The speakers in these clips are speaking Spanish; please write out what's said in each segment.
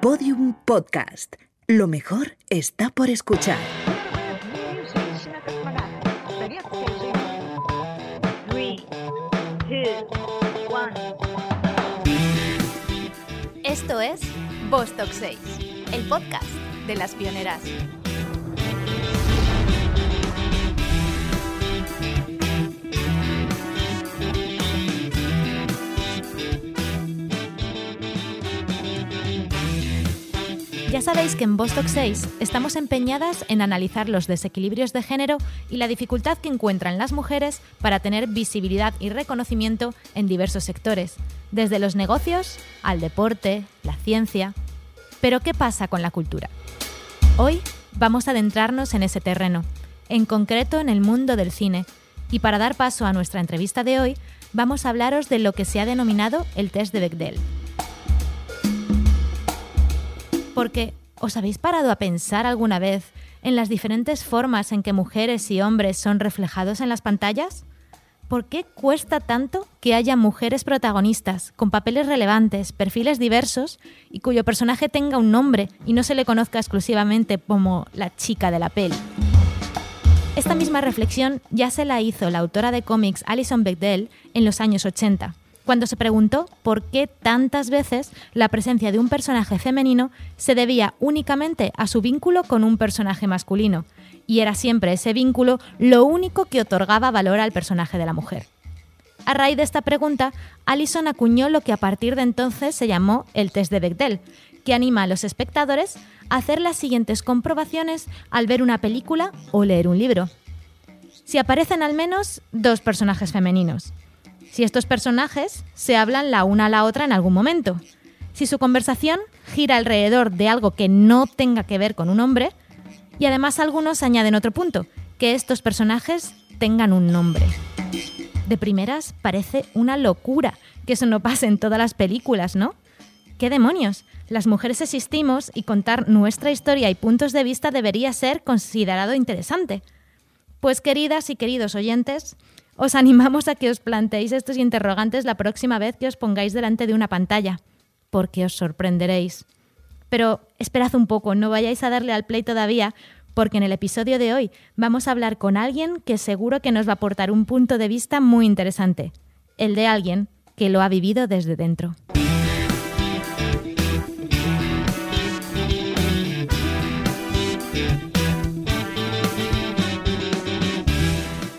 Podium Podcast. Lo mejor está por escuchar. Esto es Vostok 6, el podcast de las pioneras. Ya sabéis que en Vostok 6 estamos empeñadas en analizar los desequilibrios de género y la dificultad que encuentran las mujeres para tener visibilidad y reconocimiento en diversos sectores, desde los negocios al deporte, la ciencia. Pero ¿qué pasa con la cultura? Hoy vamos a adentrarnos en ese terreno, en concreto en el mundo del cine, y para dar paso a nuestra entrevista de hoy, vamos a hablaros de lo que se ha denominado el test de Bechdel. Porque, ¿os habéis parado a pensar alguna vez en las diferentes formas en que mujeres y hombres son reflejados en las pantallas? ¿Por qué cuesta tanto que haya mujeres protagonistas, con papeles relevantes, perfiles diversos y cuyo personaje tenga un nombre y no se le conozca exclusivamente como la chica de la peli? Esta misma reflexión ya se la hizo la autora de cómics Alison Bechdel en los años 80, cuando se preguntó por qué tantas veces la presencia de un personaje femenino se debía únicamente a su vínculo con un personaje masculino, y era siempre ese vínculo lo único que otorgaba valor al personaje de la mujer. A raíz de esta pregunta, Allison acuñó lo que a partir de entonces se llamó el test de Bechdel, que anima a los espectadores a hacer las siguientes comprobaciones al ver una película o leer un libro. Si aparecen al menos dos personajes femeninos, si estos personajes se hablan la una a la otra en algún momento, si su conversación gira alrededor de algo que no tenga que ver con un hombre, y además algunos añaden otro punto, que estos personajes tengan un nombre. De primeras parece una locura que eso no pase en todas las películas, ¿no? ¿Qué demonios? Las mujeres existimos y contar nuestra historia y puntos de vista debería ser considerado interesante. Pues queridas y queridos oyentes, os animamos a que os planteéis estos interrogantes la próxima vez que os pongáis delante de una pantalla, porque os sorprenderéis. Pero esperad un poco, no vayáis a darle al play todavía, porque en el episodio de hoy vamos a hablar con alguien que seguro que nos va a aportar un punto de vista muy interesante, el de alguien que lo ha vivido desde dentro.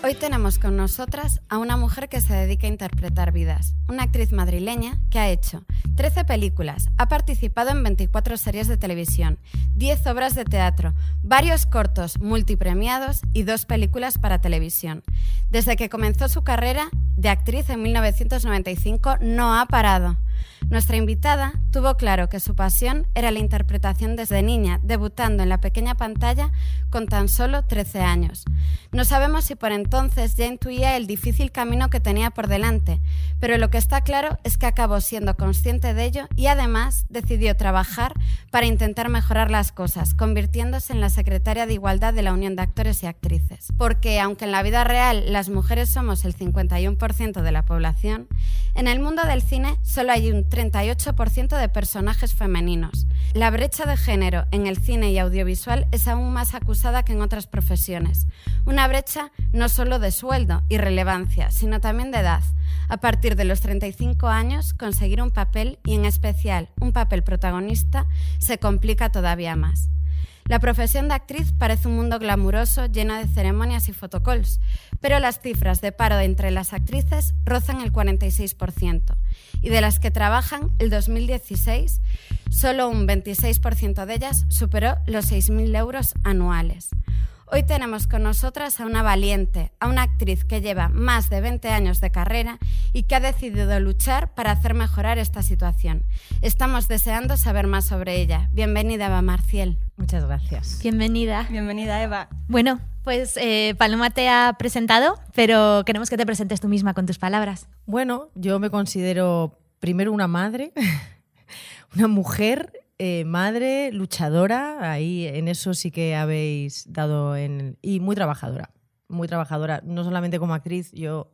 Hoy tenemos con nosotras a una mujer que se dedica a interpretar vidas, una actriz madrileña que ha hecho 13 películas, ha participado en 24 series de televisión, 10 obras de teatro, varios cortos multipremiados y dos películas para televisión. Desde que comenzó su carrera de actriz en 1995 no ha parado. Nuestra invitada tuvo claro que su pasión era la interpretación desde niña, debutando en la pequeña pantalla con tan solo 13 años. No sabemos si por entonces ya intuía el difícil camino que tenía por delante, pero lo que está claro es que acabó siendo consciente de ello y además decidió trabajar para intentar mejorar las cosas, convirtiéndose en la secretaria de Igualdad de la Unión de Actores y Actrices. Porque aunque en la vida real las mujeres somos el 51% de la población, en el mundo del cine solo hay un 38% de personajes femeninos. La brecha de género en el cine y audiovisual es aún más acusada que en otras profesiones. Una brecha no solo de sueldo y relevancia, sino también de edad. A partir de los 35 años, conseguir un papel y en especial un papel protagonista se complica todavía más. La profesión de actriz parece un mundo glamuroso lleno de ceremonias y fotocols, pero las cifras de paro entre las actrices rozan el 46%, y de las que trabajan el 2016, solo un 26% de ellas superó los 6.000 euros anuales. Hoy tenemos con nosotras a una valiente, a una actriz que lleva más de 20 años de carrera y que ha decidido luchar para hacer mejorar esta situación. Estamos deseando saber más sobre ella. Bienvenida, Eva Marciel. Muchas gracias. Bienvenida. Bienvenida, Eva. Bueno, pues eh, Paloma te ha presentado, pero queremos que te presentes tú misma con tus palabras. Bueno, yo me considero primero una madre, una mujer, eh, madre, luchadora, ahí en eso sí que habéis dado en... y muy trabajadora, muy trabajadora, no solamente como actriz, yo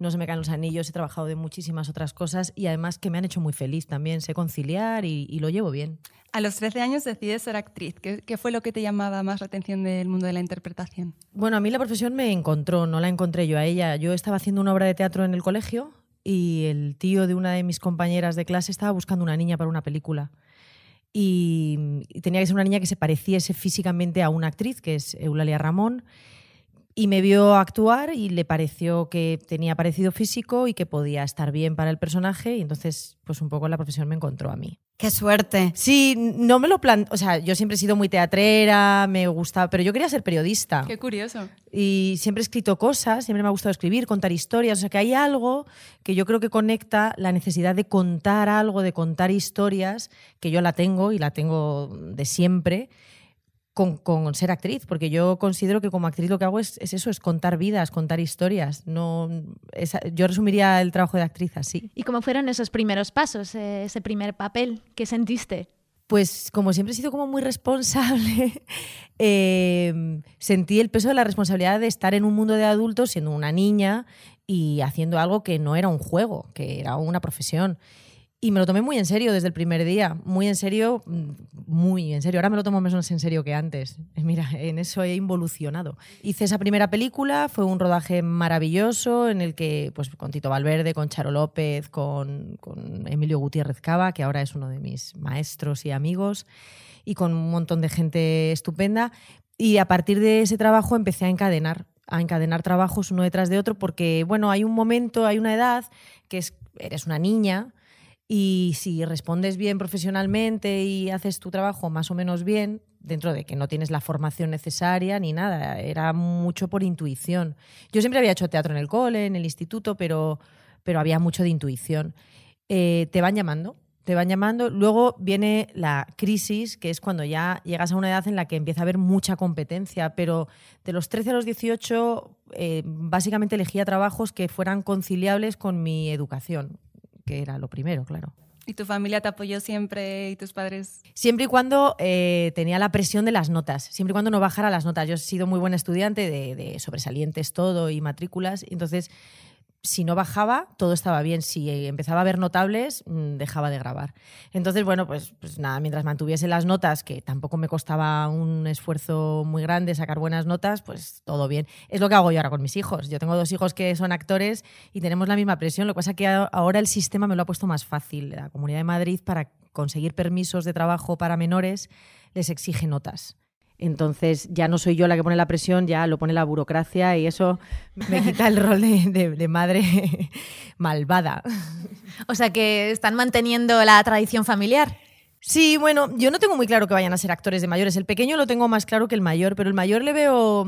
no se me caen los anillos, he trabajado de muchísimas otras cosas y además que me han hecho muy feliz también, sé conciliar y, y lo llevo bien. A los 13 años decides ser actriz. ¿Qué, ¿Qué, fue lo que te llamaba más la atención del mundo de la interpretación? Bueno, a mí la profesión me encontró, no la encontré yo a ella. Yo estaba haciendo una obra de teatro en el colegio y el tío de una de mis compañeras de clase estaba buscando una niña para una película. Y, y tenía que ser una niña que se pareciese físicamente a una actriz, que es Eulalia Ramón y me vio actuar y le pareció que tenía parecido físico y que podía estar bien para el personaje y entonces pues un poco la profesión me encontró a mí. ¡Qué suerte! Sí, no me lo plan... O sea, yo siempre he sido muy teatrera, me gustaba, pero yo quería ser periodista. Qué curioso. Y siempre he escrito cosas, siempre me ha gustado escribir, contar historias, o sea que hay algo que yo creo que conecta la necesidad de contar algo, de contar historias, que yo la tengo y la tengo de siempre con, con, ser actriz, porque yo considero que como actriz lo que hago es, es eso, es contar vidas, contar historias. No, es, yo resumiría el trabajo de actriz así. ¿Y cómo fueron esos primeros pasos, eh, ese primer papel? ¿Qué sentiste? Pues como siempre he sido como muy responsable, eh, sentí el peso de la responsabilidad de estar en un mundo de adultos siendo una niña y haciendo algo que no era un juego, que era una profesión. Y me lo tomé muy en serio desde el primer día, muy en serio, muy en serio. Ahora me lo tomo menos en serio que antes. Mira, en eso he involucionado. Hice esa primera película, fue un rodaje maravilloso en el que, pues, con Tito Valverde, con Charo López, con, con Emilio Gutiérrez Cava, que ahora es uno de mis maestros y amigos, y con un montón de gente estupenda. Y a partir de ese trabajo empecé a encadenar, a encadenar trabajos uno detrás de otro, porque, bueno, hay un momento, hay una edad que es, eres una niña y si respondes bien profesionalmente y haces tu trabajo más o menos bien, dentro de que no tienes la formación necesaria ni nada, era mucho por intuición. Yo siempre había hecho teatro en el cole, en el instituto, pero, pero había mucho de intuición. Eh, te van llamando, te van llamando. Luego viene la crisis, que es cuando ya llegas a una edad en la que empieza a haber mucha competencia, pero de los 13 a los 18 eh, básicamente elegía trabajos que fueran conciliables con mi educación que era lo primero, claro. ¿Y tu familia te apoyó siempre y tus padres? Siempre y cuando eh, tenía la presión de las notas, siempre y cuando no bajara las notas. Yo he sido muy buena estudiante de, de sobresalientes todo y matrículas, entonces si no bajaba, todo estaba bien. Si empezaba a ver notables, mm, dejaba de grabar. Entonces, bueno, pues, pues, nada, mientras mantuviese las notas, que tampoco me costaba un esfuerzo muy grande sacar buenas notas, pues todo bien. Es lo que hago yo ahora con mis hijos. Yo tengo dos hijos que son actores y tenemos la misma presión. Lo que pasa es que ahora el sistema me lo ha puesto más fácil. La Comunidad de Madrid, para conseguir permisos de trabajo para menores, les exige notas. Entonces ya no soy yo la que pone la presión, ya lo pone la burocracia y eso me quita el rol de, de, de, madre malvada. O sea que están manteniendo la tradición familiar. Sí, bueno, yo no tengo muy claro que vayan a ser actores de mayores. El pequeño lo tengo más claro que el mayor, pero el mayor le veo,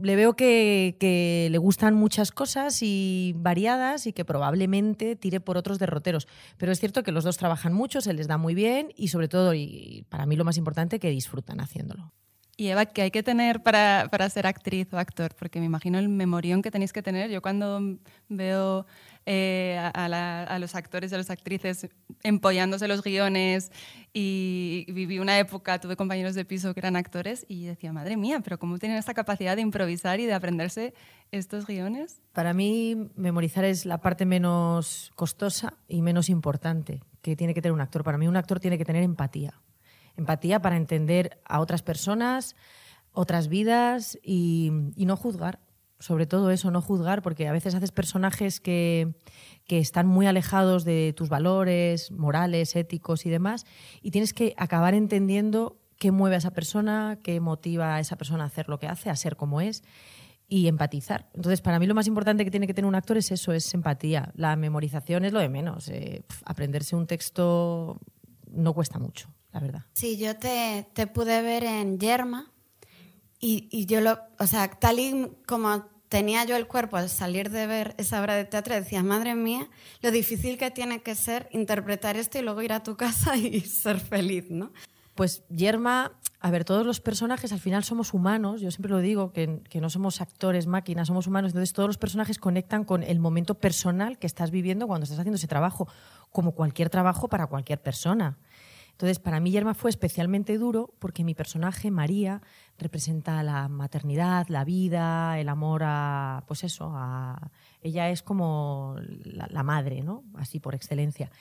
le veo que, que le gustan muchas cosas y variadas y que probablemente tire por otros derroteros. Pero es cierto que los dos trabajan mucho, se les da muy bien y sobre todo, y para mí lo más importante, que disfrutan haciéndolo. Y Eva, ¿qué hay que tener para, para, ser actriz o actor? Porque me imagino el memorión que tenéis que tener. Yo cuando veo eh, a, a, los actores y a las actrices empollándose los guiones y viví una época, tuve compañeros de piso que eran actores y decía, madre mía, pero ¿cómo tienen esta capacidad de improvisar y de aprenderse estos guiones? Para mí, memorizar es la parte menos costosa y menos importante que tiene que tener un actor. Para mí, un actor tiene que tener empatía empatía para entender a otras personas, otras vidas y, no juzgar. Sobre todo eso, no juzgar, porque a veces haces personajes que, que están muy alejados de tus valores morales, éticos y demás, y tienes que acabar entendiendo qué mueve a esa persona, qué motiva a esa persona a hacer lo que hace, a ser como es y empatizar. Entonces, para mí lo más importante que tiene que tener un actor es eso, es empatía. La memorización es lo de menos. Eh, aprenderse un texto no cuesta mucho la verdad. Sí, yo te, te pude ver en Yerma y, y, yo lo, o sea, tal y como tenía yo el cuerpo al salir de ver esa obra de teatro, decía, madre mía, lo difícil que tiene que ser interpretar esto y luego ir a tu casa y ser feliz, ¿no? Pues Yerma, a ver, todos los personajes al final somos humanos, yo siempre lo digo, que, que, no somos actores, máquinas, somos humanos, entonces todos los personajes conectan con el momento personal que estás viviendo cuando estás haciendo ese trabajo, como cualquier trabajo para cualquier persona. Entonces, para mí Yerma fue especialmente duro porque mi personaje, María, representa la maternidad, la vida, el amor a, pues eso, a... Ella es como la, madre, ¿no? Así por excelencia.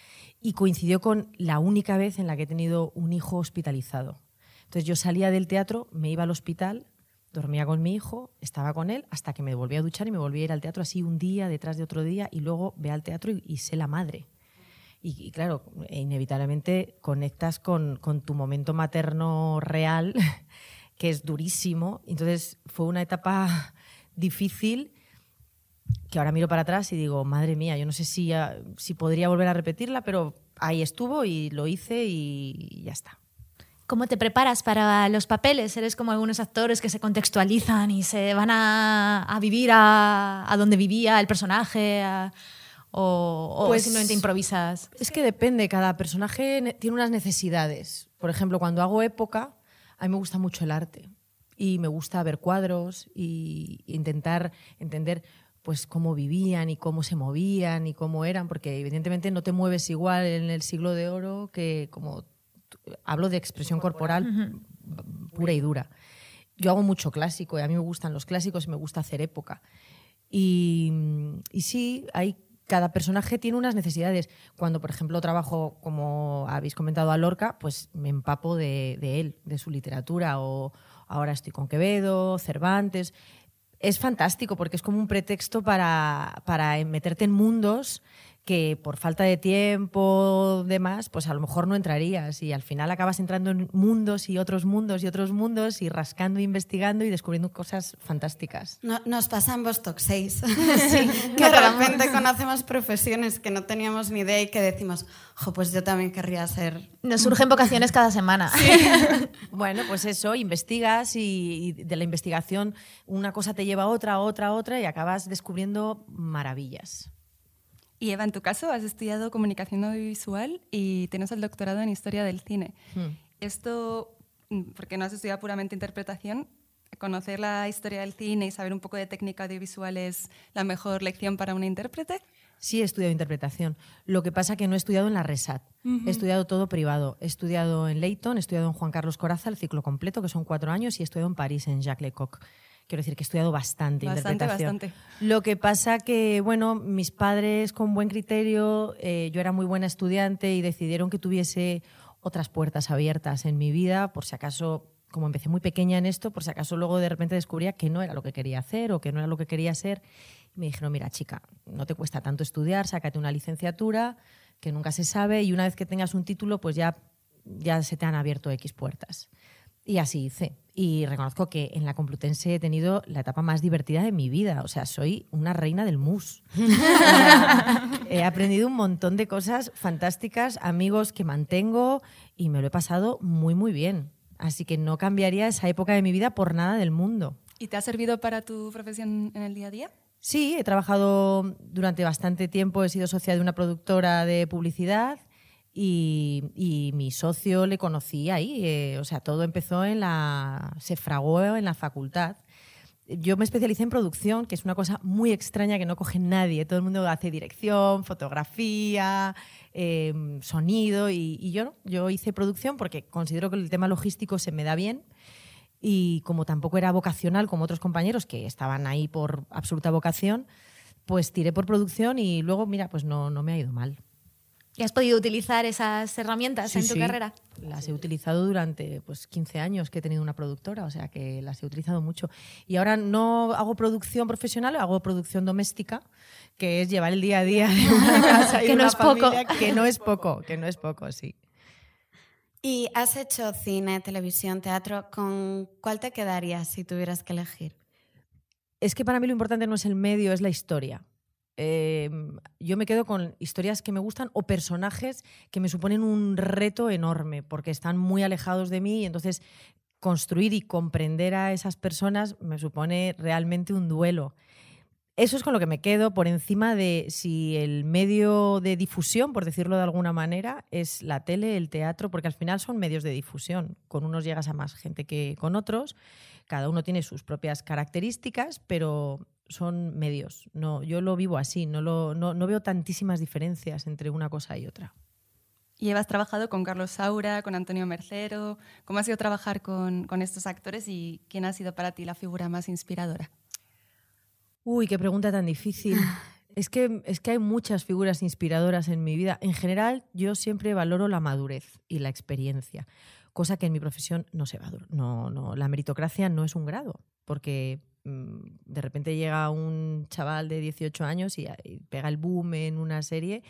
Y coincidió con la única vez en la que he tenido un hijo hospitalizado. Entonces yo salía del teatro, me iba al hospital, dormía con mi hijo, estaba con él, hasta que me volví a duchar y me volví a ir al teatro así un día detrás de otro día y luego ve al teatro y, y sé la madre. Y, y claro, inevitablemente conectas con, con tu momento materno real, que es durísimo. Entonces fue una etapa difícil que ahora miro para atrás y digo, madre mía, yo no sé si, si podría volver a repetirla, pero ahí estuvo y lo hice y ya está. ¿Cómo te preparas para los papeles? ¿Eres como algunos actores que se contextualizan y se van a, a vivir a, a, donde vivía el personaje? A, o, o Pues- simplemente improvisas? Es que depende, cada personaje ne- tiene unas necesidades. Por ejemplo, cuando hago época, a mí me gusta mucho el arte y me gusta ver cuadros y intentar entender pues cómo vivían y cómo se movían y cómo eran, porque evidentemente no te mueves igual en el siglo de oro que como hablo de expresión corporal pura y dura. Yo hago mucho clásico y a mí me gustan los clásicos y me gusta hacer época. Y, y sí, hay, cada personaje tiene unas necesidades. Cuando, por ejemplo, trabajo, como habéis comentado, a Lorca, pues me empapo de, él, de su literatura. O ahora estoy con Quevedo, Cervantes. Es fantástico porque es como un pretexto para, para meterte en mundos que por falta de tiempo, demás, pues a lo mejor no entrarías y al final acabas entrando en mundos y otros mundos y otros mundos y rascando, investigando y descubriendo cosas fantásticas. No- nos pasa en Vostok 6. que de repente conocemos profesiones que no teníamos ni idea y que decimos, jo, pues yo también querría ser. Nos surgen vocaciones cada semana. Bueno, pues eso, investigas y, y de la investigación una cosa te lleva a otra, a otra, a otra y acabas descubriendo maravillas. Y Eva, en tu caso, has estudiado comunicación audiovisual y tienes el doctorado en historia del cine. Hmm. Esto, mm, porque no has estudiado puramente interpretación, conocer la historia del cine y saber un poco de técnica audiovisual es la mejor lección para una intérprete. Sí, he estudiado interpretación. Lo que pasa que no he estudiado en la RESAT. He estudiado todo privado. He estudiado en Leyton, he estudiado en Juan Carlos Coraza, el ciclo completo, que son cuatro años, y he estudiado en París, en Jacques Lecoq. Quiero decir que he estudiado bastante, Bastante, interpretación. bastante. Lo que pasa que, bueno, mis padres con buen criterio, eh, yo era muy buena estudiante y decidieron que tuviese otras puertas abiertas en mi vida, por si acaso, como empecé muy pequeña en esto, por si acaso luego de repente descubría que no era lo que quería hacer o que no era lo que quería ser. Y me dijeron, mira, chica, no te cuesta tanto estudiar, sácate una licenciatura, que nunca se sabe, y una vez que tengas un título, pues ya, ya se te han abierto X puertas. Y así hice. Y reconozco que en la Complutense he tenido la etapa más divertida de mi vida. O sea, soy una reina del mus. he aprendido un montón de cosas fantásticas, amigos que mantengo y me lo he pasado muy, muy bien. Así que no cambiaría esa época de mi vida por nada del mundo. ¿Y te ha servido para tu profesión en el día a día? Sí, he trabajado durante bastante tiempo, he sido socia de una productora de publicidad y, mi socio le conocí ahí. eh, o sea, todo empezó en la. se fragó en la facultad. Yo me especialicé en producción, que es una cosa muy extraña que no coge nadie. Todo el mundo hace dirección, fotografía, eh, sonido y, y yo no. Yo hice producción porque considero que el tema logístico se me da bien y como tampoco era vocacional como otros compañeros que estaban ahí por absoluta vocación, pues tiré por producción y luego, mira, pues no, no me ha ido mal. ¿Y has podido utilizar esas herramientas Sí, en tu sí. carrera? Las he utilizado durante pues, 15 años que he tenido una productora, o sea que las he utilizado mucho. Y ahora no hago producción profesional, hago producción doméstica, que es llevar el día a día de una casa y Que de no una es poco. Que no es poco, que no es poco, sí. ¿Y has hecho cine, televisión, teatro? ¿Con cuál te quedarías si tuvieras que elegir? Es que para mí lo importante no es el medio, es la historia. Eh, yo me quedo con historias que me gustan o personajes que me suponen un reto enorme porque están muy alejados de mí y entonces construir y comprender a esas personas me supone realmente un duelo. Eso es con lo que me quedo por encima de si el medio de difusión, por decirlo de alguna manera, es la tele, el teatro, porque al final son medios de difusión. Con unos llegas a más gente que con otros, cada uno tiene sus propias características, pero son medios. No, yo lo vivo así, no, lo, no, no veo tantísimas diferencias entre una cosa y otra. Y has trabajado con Carlos Saura, con Antonio Mercero. ¿Cómo ha sido trabajar con, con estos actores y quién ha sido para ti la figura más inspiradora? Uy, qué pregunta tan difícil. Es que, es que hay muchas figuras inspiradoras en mi vida. En general, yo siempre valoro la madurez y la experiencia, cosa que en mi profesión no se valora. No, no, la meritocracia no es un grado, porque de repente llega un chaval de 18 años y, y pega el boom en una serie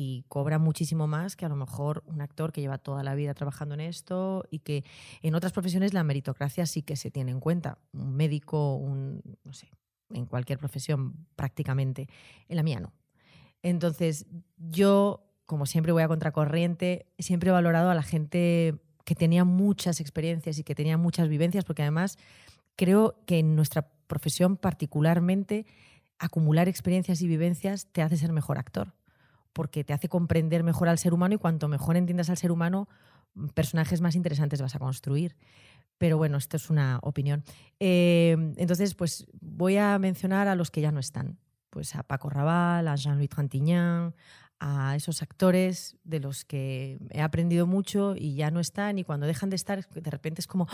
y cobra muchísimo más que a lo mejor un actor que lleva toda la vida trabajando en esto y que en otras profesiones la meritocracia sí que se tiene en cuenta. Un médico, un, no sé, en cualquier profesión prácticamente. En la mía no. Entonces, yo, como siempre voy a contracorriente, siempre he valorado a la gente que tenía muchas experiencias y que tenía muchas vivencias, porque además creo que en nuestra profesión particularmente acumular experiencias y vivencias te hace ser mejor actor, porque te hace comprender mejor al ser humano y cuanto mejor entiendas al ser humano, personajes más interesantes vas a construir. Pero bueno, esto es una opinión. Eh, entonces, pues voy a mencionar a los que ya no están. Pues a Paco Raval, a Jean-Louis Trintignant, a esos actores de los que he aprendido mucho y ya no están. Y cuando dejan de estar, de repente es como.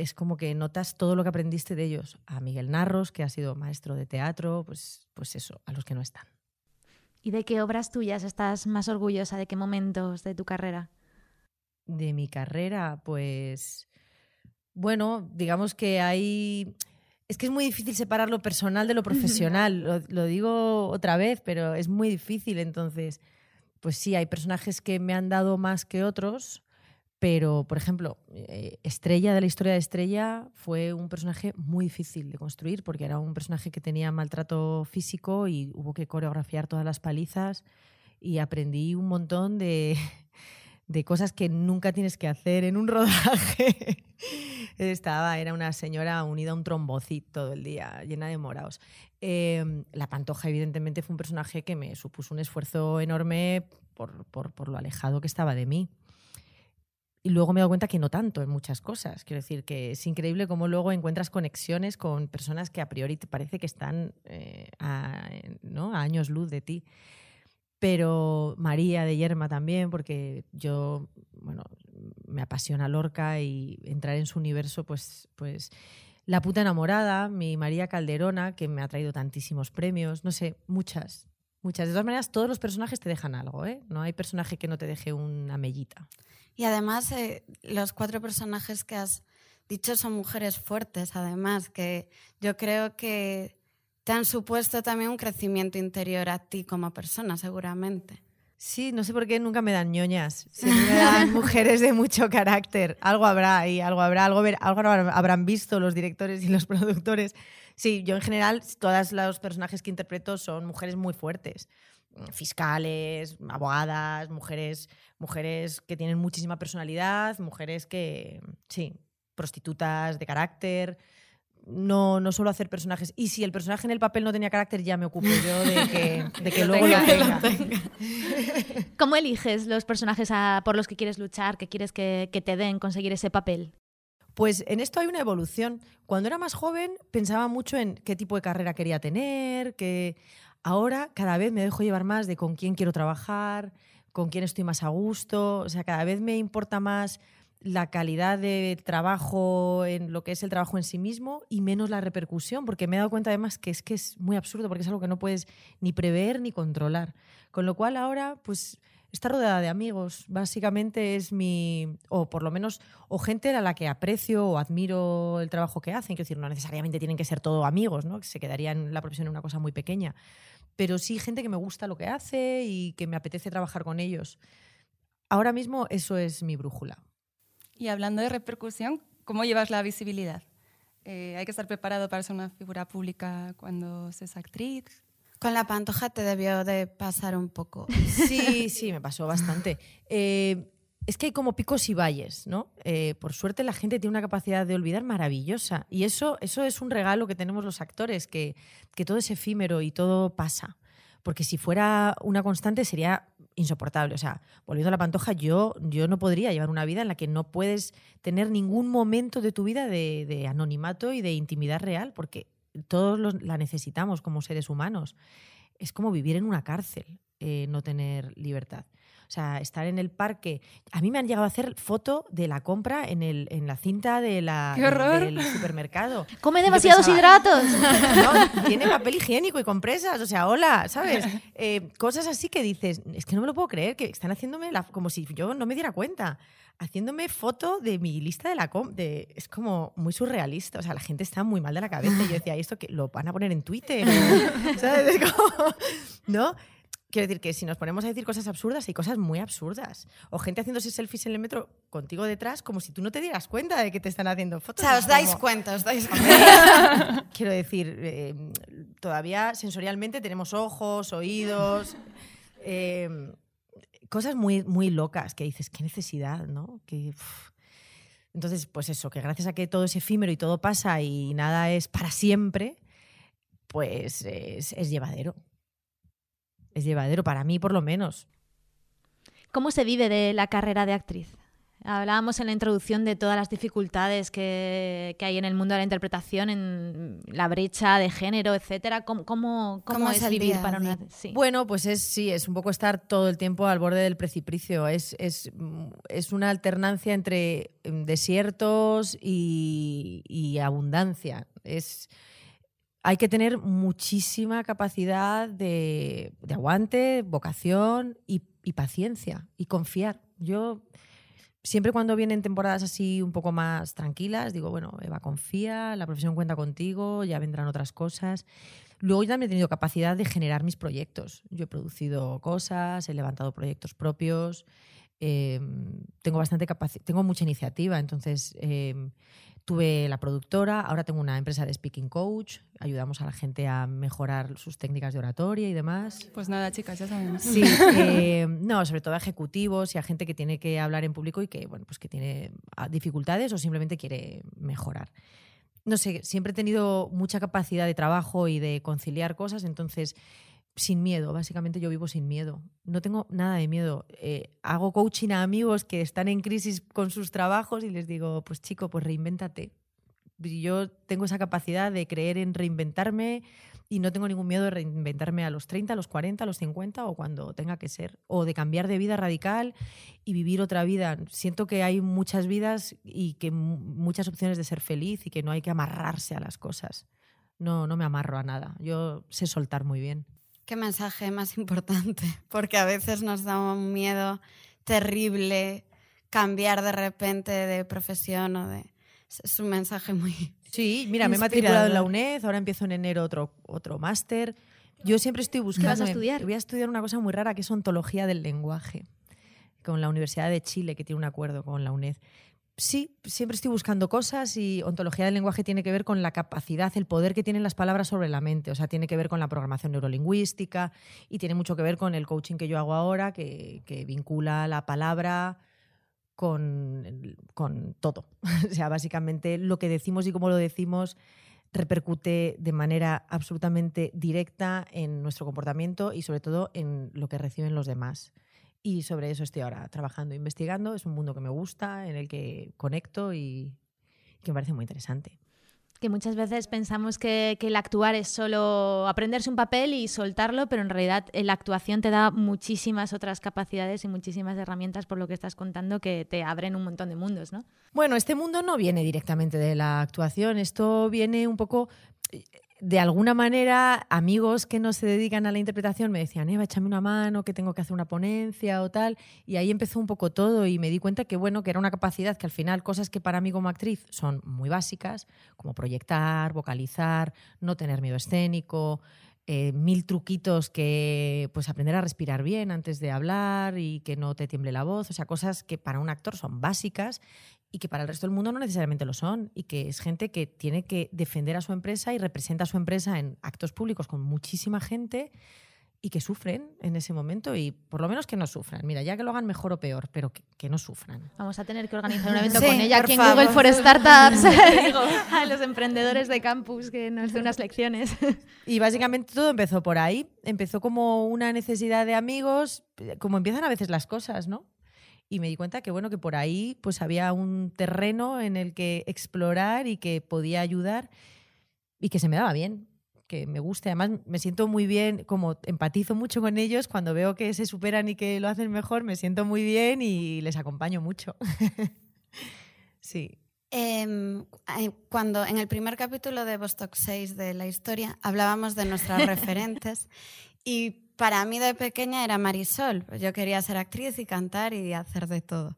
Es como que notas todo lo que aprendiste de ellos. A Miguel Narros, que ha sido maestro de teatro, pues, pues eso, a los que no están. ¿Y de qué obras tuyas estás más orgullosa? ¿De qué momentos de tu carrera? De mi carrera, pues bueno, digamos que hay... Es que es muy difícil separar lo personal de lo profesional. lo, lo, digo otra vez, pero es muy difícil. Entonces, pues sí, hay personajes que me han dado más que otros, pero, por ejemplo, eh, Estrella de la historia de Estrella fue un personaje muy difícil de construir porque era un personaje que tenía maltrato físico y hubo que coreografiar todas las palizas y aprendí un montón de, cosas que nunca tienes que hacer en un rodaje. Estaba, era una señora unida a un trombocito todo el día, llena de morados. Eh, la Pantoja, evidentemente, fue un personaje que me supuso un esfuerzo enorme por, por, lo alejado que estaba de mí. Y luego me he dado cuenta que no tanto en muchas cosas. Quiero decir que es increíble cómo luego encuentras conexiones con personas que a priori te parece que están eh, a, ¿no? a años luz de ti pero María de Yerma también, porque yo, bueno, me apasiona Lorca y entrar en su universo, pues, pues La puta enamorada, mi María Calderona, que me ha traído tantísimos premios, no sé, muchas, muchas. De todas maneras, todos los personajes te dejan algo, ¿eh? No hay personaje que no te deje una mellita. Y además, eh, los cuatro personajes que has dicho son mujeres fuertes, además, que yo creo que te han supuesto también un crecimiento interior a ti como persona, seguramente. Sí, no sé por qué nunca me dan ñoñas. Siempre me dan mujeres de mucho carácter. Algo habrá ahí, algo habrá, algo, ver, algo habrán visto los directores y los productores. Sí, yo en general, todos los personajes que interpreto son mujeres muy fuertes. Fiscales, abogadas, mujeres, mujeres que tienen muchísima personalidad, mujeres que, sí, prostitutas de carácter no, no suelo hacer personajes. Y si el personaje en el papel no tenía carácter, ya me ocupo yo de que, de que luego lo tenga. ¿Cómo eliges los personajes a, por los que quieres luchar, que quieres que, que te den conseguir ese papel? Pues en esto hay una evolución. Cuando era más joven pensaba mucho en qué tipo de carrera quería tener, que ahora cada vez me dejo llevar más de con quién quiero trabajar, con quién estoy más a gusto, o sea, cada vez me importa más la calidad de trabajo en lo que es el trabajo en sí mismo y menos la repercusión, porque me he dado cuenta además que es que es muy absurdo, porque es algo que no puedes ni prever ni controlar. Con lo cual ahora, pues, está rodeada de amigos. Básicamente es mi, o por lo menos, o gente a la que aprecio o admiro el trabajo que hacen. Quiero decir, no necesariamente tienen que ser todos amigos, ¿no? Que se quedaría en la profesión en una cosa muy pequeña. Pero sí gente que me gusta lo que hace y que me apetece trabajar con ellos. Ahora mismo eso es mi brújula. Y hablando de repercusión, ¿cómo llevas la visibilidad? Eh, ¿Hay que estar preparado para ser una figura pública cuando se es actriz? Con la pantoja te debió de pasar un poco. Sí, sí, me pasó bastante. Eh, es que hay como picos y valles, ¿no? Eh, por suerte la gente tiene una capacidad de olvidar maravillosa. Y eso, eso es un regalo que tenemos los actores, que, que todo es efímero y todo pasa. Porque si fuera una constante sería insoportable. O sea, volviendo a la pantoja, yo, yo no podría llevar una vida en la que no puedes tener ningún momento de tu vida de, de anonimato y de intimidad real, porque todos los, la necesitamos como seres humanos. Es como vivir en una cárcel, eh, no tener libertad. O sea, estar en el parque. A mí me han llegado a hacer foto de la compra en, el, en la cinta de la, ¡Qué horror! del supermercado. Come demasiados pensaba, hidratos. no, tiene papel higiénico y compresas, o sea, hola, ¿sabes? Eh, cosas así que dices, es que no me lo puedo creer, que están haciéndome la, como si yo no me diera cuenta, haciéndome foto de mi lista de la com de, es como muy surrealista, o sea, la gente está muy mal de la cabeza y yo decía, ¿y esto que lo van a poner en Twitter? O- ¿Sabes? Es como- ¿No? Quiero decir que si nos ponemos a decir cosas absurdas, hay cosas muy absurdas. O gente haciéndose selfies en el metro contigo detrás, como si tú no te dieras cuenta de que te están haciendo O fotos. sea, Es os dais como- cuenta, os dais cuenta. Quiero decir, eh, todavía sensorialmente tenemos ojos, oídos, eh, cosas muy, muy locas que dices, qué necesidad, ¿no? Que. Entonces, pues eso, que gracias a que todo es efímero y todo pasa y nada es para siempre, pues es, es llevadero. Es llevadero, para mí por lo menos. ¿Cómo se vive de la carrera de actriz? Hablábamos en la introducción de todas las dificultades que, que hay en el mundo de la interpretación, en la brecha de género, etcétera. ¿Cómo, cómo, cómo ¿Cómo es vivir día para una... sí. Bueno, pues es sí, es un poco estar todo el tiempo al borde del precipicio. Es, es, es una alternancia entre mm, desiertos y, y abundancia. Es, hay que tener muchísima capacidad de, de aguante, vocación y, y paciencia y confiar. Yo siempre cuando vienen temporadas así un poco más tranquilas, digo, bueno, Eva, confía, la profesión cuenta contigo, ya vendrán otras cosas. Luego yo también he tenido capacidad de generar mis proyectos. Yo he producido cosas, he levantado proyectos propios, eh, tengo bastante tengo mucha iniciativa, entonces eh, tuve la productora, ahora tengo una empresa de speaking coach, ayudamos a la gente a mejorar sus técnicas de oratoria y demás. Pues nada, chicas, ya sabemos. Sí, eh, no, sobre todo a ejecutivos y a gente que tiene que hablar en público y que, bueno, pues que tiene ah, dificultades o simplemente quiere mejorar. No sé, siempre he tenido mucha capacidad de trabajo y de conciliar cosas, entonces sin miedo, básicamente yo vivo sin miedo. No tengo nada de miedo. Eh, hago coaching a amigos que están en crisis con sus trabajos y les digo, pues chico, pues reinvéntate. Yo tengo esa capacidad de creer en reinventarme y no tengo ningún miedo de reinventarme a los 30, a los 40, a los 50 o cuando tenga que ser. O de cambiar de vida radical y vivir otra vida. Siento que hay muchas vidas y que mu- muchas opciones de ser feliz y que no hay que amarrarse a las cosas. No, no me amarro a nada. Yo sé soltar muy bien. Qué mensaje más importante, porque a veces nos da un miedo terrible cambiar de repente de profesión o de... Es- un mensaje muy... Sí, mira, me he matriculado en la Inspirador. UNED, ahora empiezo en enero otro, otro máster. Yo siempre estoy buscando... vas a estudiar? Voy a estudiar una cosa muy rara que es ontología del lenguaje, con la Universidad de Chile, que tiene un acuerdo con la UNED. Sí, siempre estoy buscando cosas y ontología del lenguaje tiene que ver con la capacidad, el poder que tienen las palabras sobre la mente. O sea, tiene que ver con la programación neurolingüística y tiene mucho que ver con el coaching que yo hago ahora, que, que vincula la palabra con, con todo. o sea, básicamente lo que decimos y cómo lo decimos repercute de manera absolutamente directa en nuestro comportamiento y sobre todo en lo que reciben los demás. Y sobre eso estoy ahora trabajando, investigando. Es un mundo que me gusta, en el que conecto y que me parece muy interesante. Que muchas veces pensamos que, que el actuar es solo aprenderse un papel y soltarlo, pero en realidad eh, la actuación te da muchísimas otras capacidades y muchísimas herramientas por lo que estás contando que te abren un montón de mundos, ¿no? Bueno, este mundo no viene directamente de la actuación, esto viene un poco... De alguna manera, amigos que no se dedican a la interpretación me decían, Eva, échame una mano, que tengo que hacer una ponencia o tal. Y ahí empezó un poco todo y me di cuenta que, bueno, que era una capacidad que al final, cosas que para mí como actriz son muy básicas, como proyectar, vocalizar, no tener miedo escénico, eh, mil truquitos que, pues aprender a respirar bien antes de hablar y que no te tiemble la voz, o sea, cosas que para un actor son básicas y que para el resto del mundo no necesariamente lo son y que es gente que tiene que defender a su empresa y representa a su empresa en actos públicos con muchísima gente y que sufren en ese momento y por lo menos que no sufran. Mira, ya que lo hagan mejor o peor, pero que, que no sufran. Vamos a tener que organizar un evento Sí, con ella aquí en. Google for Startups. A los emprendedores de campus que nos den unas lecciones. Y básicamente todo empezó por ahí. Empezó como una necesidad de amigos, como empiezan a veces las cosas, ¿no? Y me di cuenta que bueno, que por ahí pues había un terreno en el que explorar y que podía ayudar y que se me daba bien. que me guste. Además, me siento muy bien, como empatizo mucho con ellos, cuando veo que se superan y que lo hacen mejor, me siento muy bien y les acompaño mucho. sí. Eh, cuando en el primer capítulo de Vostok 6 de la historia hablábamos de nuestras referentes y para mí de pequeña era Marisol. Yo quería ser actriz y cantar y hacer de todo.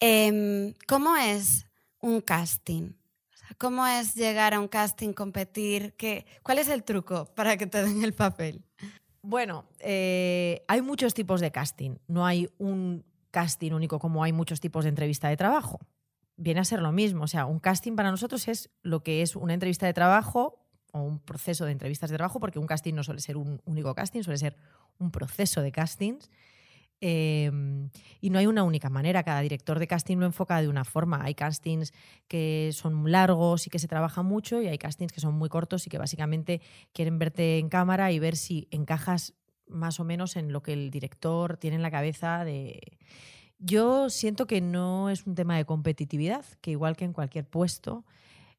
Em, ¿Cómo es un casting? ¿Cómo es llegar a un casting, competir? ¿Qué, ¿Cuál es el truco para que te den el papel? Bueno, eh, hay muchos tipos de casting. No hay un casting único como hay muchos tipos de entrevista de trabajo. Viene a ser lo mismo. O sea, un casting para nosotros es lo que es una entrevista de trabajo o un proceso de entrevistas de trabajo, porque un casting no suele ser un único casting, suele ser un proceso de castings. Eh, y no hay una única manera, cada director de casting lo enfoca de una forma. Hay castings que son largos y que se trabaja mucho y hay castings que son muy cortos y que básicamente quieren verte en cámara y ver si encajas más o menos en lo que el director tiene en la cabeza de... Yo siento que no es un tema de competitividad, que igual que en cualquier puesto,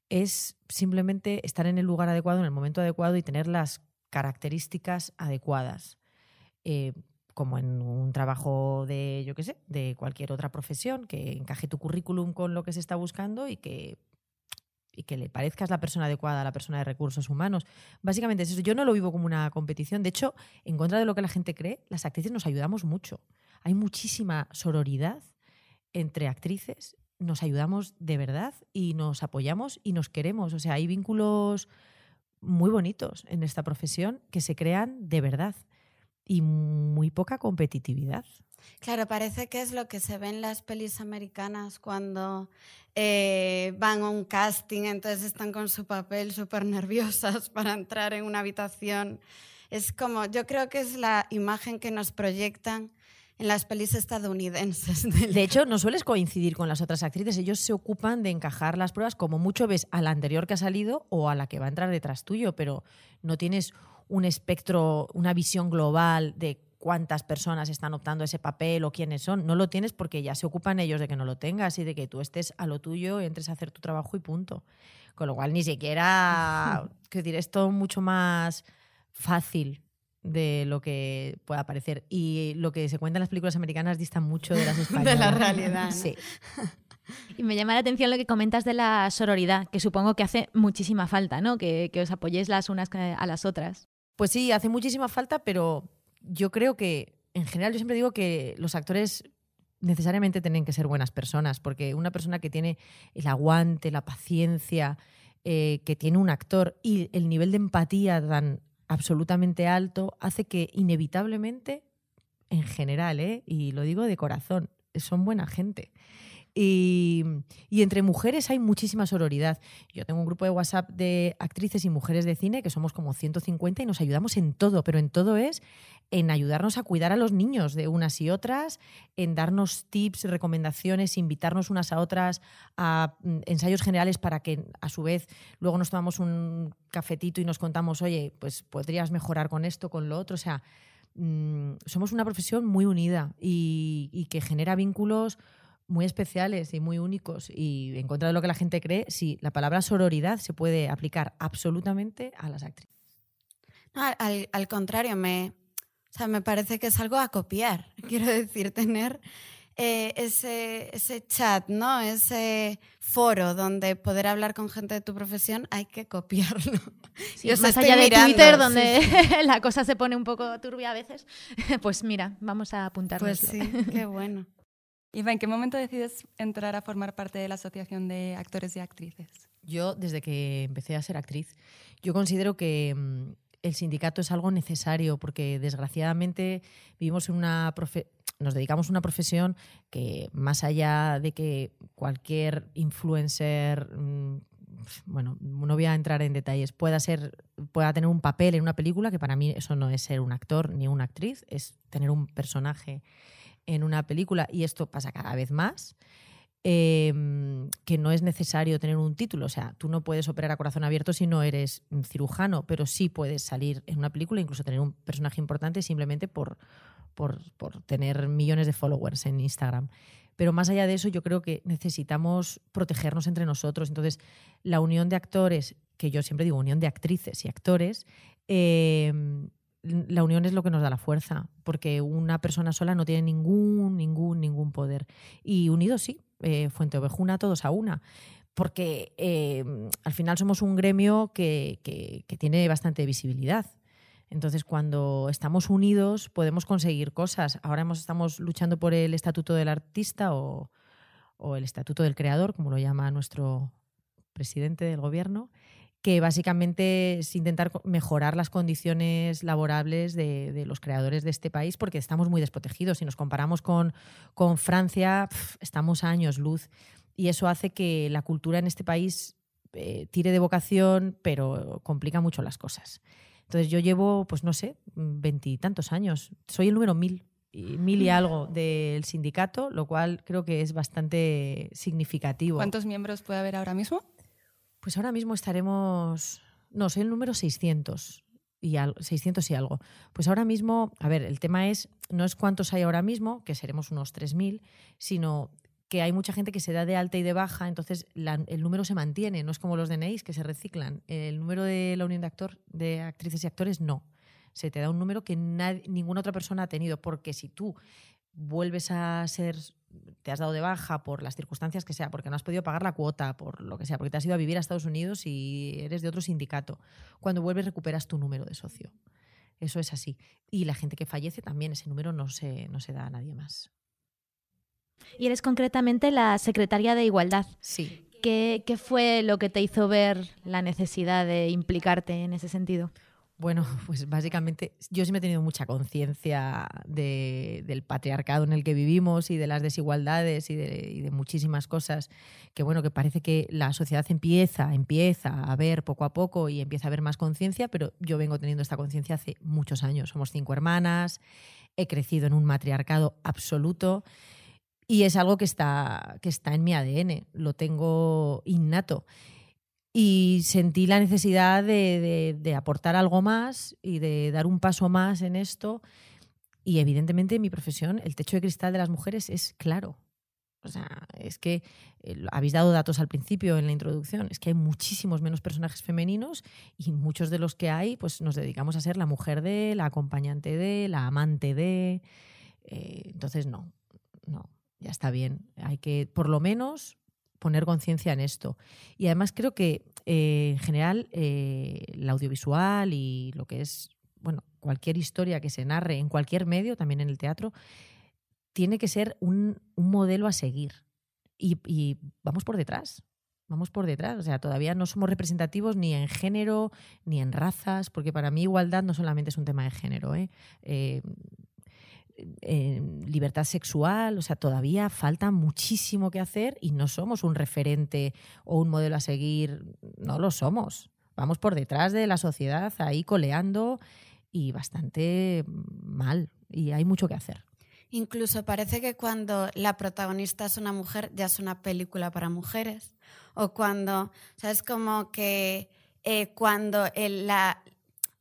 es simplemente estar en el lugar adecuado, en el momento adecuado y tener las características adecuadas. Eh, como en un trabajo de, yo qué sé, de cualquier otra profesión, que encaje tu currículum con lo que se está buscando y que, y que le parezcas la persona adecuada a la persona de recursos humanos. Básicamente es eso. Yo no lo vivo como una competición. De hecho, en contra de lo que la gente cree, las actrices nos ayudamos mucho. Hay muchísima sororidad entre actrices. Nos ayudamos de verdad y nos apoyamos y nos queremos. O sea, hay vínculos muy bonitos en esta profesión que se crean de verdad y muy poca competitividad. Claro, parece que es lo que se ve en las pelis americanas cuando eh, van a un casting, entonces están con su papel súper nerviosas para entrar en una habitación. Es como, yo creo que es la imagen que nos proyectan en las pelis estadounidenses. De hecho, no sueles coincidir con las otras actrices. Ellos se ocupan de encajar las pruebas, como mucho ves a la anterior que ha salido o a la que va a entrar detrás tuyo, pero no tienes un espectro, una visión global de cuántas personas están optando a ese papel o quiénes son. No lo tienes porque ya se ocupan ellos de que no lo tengas y de que tú estés a lo tuyo, entres a hacer tu trabajo y punto. Con lo cual, ni siquiera, quiero decir, es todo mucho más fácil de lo que pueda parecer. Y lo que se cuenta en las películas americanas dista mucho de las españolas. De la realidad, ¿no? Sí. Y me llama la atención lo que comentas de la sororidad, que supongo que hace muchísima falta, ¿no? Que, que os apoyéis las unas a las otras. Pues sí, hace muchísima falta, pero yo creo que, en general, yo siempre digo que los actores necesariamente tienen que ser buenas personas, porque una persona que tiene el aguante, la paciencia eh, que tiene un actor y el nivel de empatía tan absolutamente alto hace que inevitablemente, en general, ¿eh? y lo digo de corazón, son buena gente. Y, entre mujeres hay muchísima sororidad. Yo tengo un grupo de WhatsApp de actrices y mujeres de cine que somos como 150 y nos ayudamos en todo, pero en todo es en ayudarnos a cuidar a los niños de unas y otras, en darnos tips, recomendaciones, invitarnos unas a otras a mm, ensayos generales para que a su vez luego nos tomamos un cafetito y nos contamos, oye, pues podrías mejorar con esto, con lo otro. O sea, mm, somos una profesión muy unida y que genera vínculos muy especiales y muy únicos y en contra de lo que la gente cree, sí, la palabra sororidad se puede aplicar absolutamente a las actrices. No, al, al contrario, me, o sea, me parece que es algo a copiar. Quiero decir, tener eh, ese, ese chat, ¿no? Ese foro donde poder hablar con gente de tu profesión, hay que copiarlo. Sí, Yo más estoy allá de mirando, Twitter, donde sí. la cosa se pone un poco turbia a veces, pues mira, vamos a apuntarnos. Pues sí, qué bueno. Iva, ¿en qué momento decides entrar a formar parte de la Asociación de Actores y Actrices? Yo, desde que empecé a ser actriz, yo considero que mm, el sindicato es algo necesario porque desgraciadamente vivimos en una profe- nos dedicamos a una profesión que más allá de que cualquier influencer mm, bueno, no voy a entrar en detalles, pueda ser pueda tener un papel en una película, que para mí eso no es ser un actor ni una actriz, es tener un personaje en una película y esto pasa cada vez más. eh, que no es necesario tener un título. O sea, tú no puedes operar a corazón abierto si no eres mm, cirujano, pero sí puedes salir en una película, incluso tener un personaje importante simplemente por, por, por tener millones de followers en Instagram. Pero más allá de eso, yo creo que necesitamos protegernos entre nosotros. Entonces, la unión de actores que yo siempre digo unión de actrices y actores, eh, la unión es lo que nos da la fuerza, porque una persona sola no tiene ningún, ningún, ningún poder. Y unidos sí, eh, Fuente Ovejuna, todos a una. Porque eh, al final somos un gremio que, que- tiene bastante visibilidad. Entonces, cuando estamos unidos, podemos conseguir cosas. Ahora estamos luchando por el estatuto del artista o, o el estatuto del creador, como lo llama nuestro presidente del gobierno, que básicamente es intentar mejorar las condiciones laborables de, de los creadores de este país, porque estamos muy desprotegidos. Si nos comparamos con, con Francia, estamos a años luz. Y eso hace que la cultura en este país eh, tire de vocación, pero complica mucho las cosas. Entonces yo llevo, pues no sé, veintitantos años. Soy el número mil, y mil y algo del sindicato, lo cual creo que es bastante significativo. ¿Cuántos miembros puede haber ahora mismo? Pues ahora mismo estaremos, no, soy el número 600 y al- 600 y algo. Pues ahora mismo, a ver, el tema es, no es cuántos hay ahora mismo, que seremos unos 3.000, sino que hay mucha gente que se da de alta y de baja, entonces el número se mantiene, no es como los DNIs que se reciclan. El número de la unión de, actor, de actrices y actores no. Se te da un número que ninguna otra persona ha tenido, porque si tú vuelves a ser, te has dado de baja por las circunstancias que sea, porque no has podido pagar la cuota, por lo que sea, porque te has ido a vivir a Estados Unidos y eres de otro sindicato, cuando vuelves recuperas tu número de socio. Eso es así. Y la gente que fallece también, ese número no se, no se da a nadie más. Y eres concretamente la secretaria de Igualdad. Sí. ¿Qué, qué fue lo que te hizo ver la necesidad de implicarte en ese sentido? Bueno, pues básicamente yo siempre he tenido mucha conciencia de- del patriarcado en el que vivimos y de las desigualdades y de, y de muchísimas cosas que bueno, que parece que la sociedad empieza, empieza a ver poco a poco y empieza a haber más conciencia, pero yo vengo teniendo esta conciencia hace muchos años. Somos cinco hermanas, he crecido en un matriarcado absoluto y es algo que está, que está en mi ADN, lo tengo innato. Y sentí la necesidad de, de- aportar algo más y de dar un paso más en esto. Y evidentemente en mi profesión, el techo de cristal de las mujeres es claro. O sea, es que eh, habéis dado datos al principio en la introducción, es que hay muchísimos menos personajes femeninos y muchos de los que hay, pues nos dedicamos a ser la mujer de, la acompañante de, la amante de. Eh, entonces, no, no, ya está bien. Hay que, por lo menos, poner conciencia en esto. Y además creo que eh, en general eh, el audiovisual y lo que es, bueno, cualquier historia que se narre en cualquier medio, también en el teatro, tiene que ser un, un modelo a seguir. Y, vamos por detrás. Vamos por detrás. O sea, todavía no somos representativos ni en género ni en razas, porque para mí igualdad no solamente es un tema de género. ¿eh? Libertad sexual, o sea, todavía falta muchísimo que hacer y no somos un referente o un modelo a seguir, no lo somos. Vamos por detrás de la sociedad ahí coleando y bastante mal y hay mucho que hacer. Incluso parece que cuando la protagonista es una mujer ya es una película para mujeres. O cuando, o sea, es como que eh, cuando la,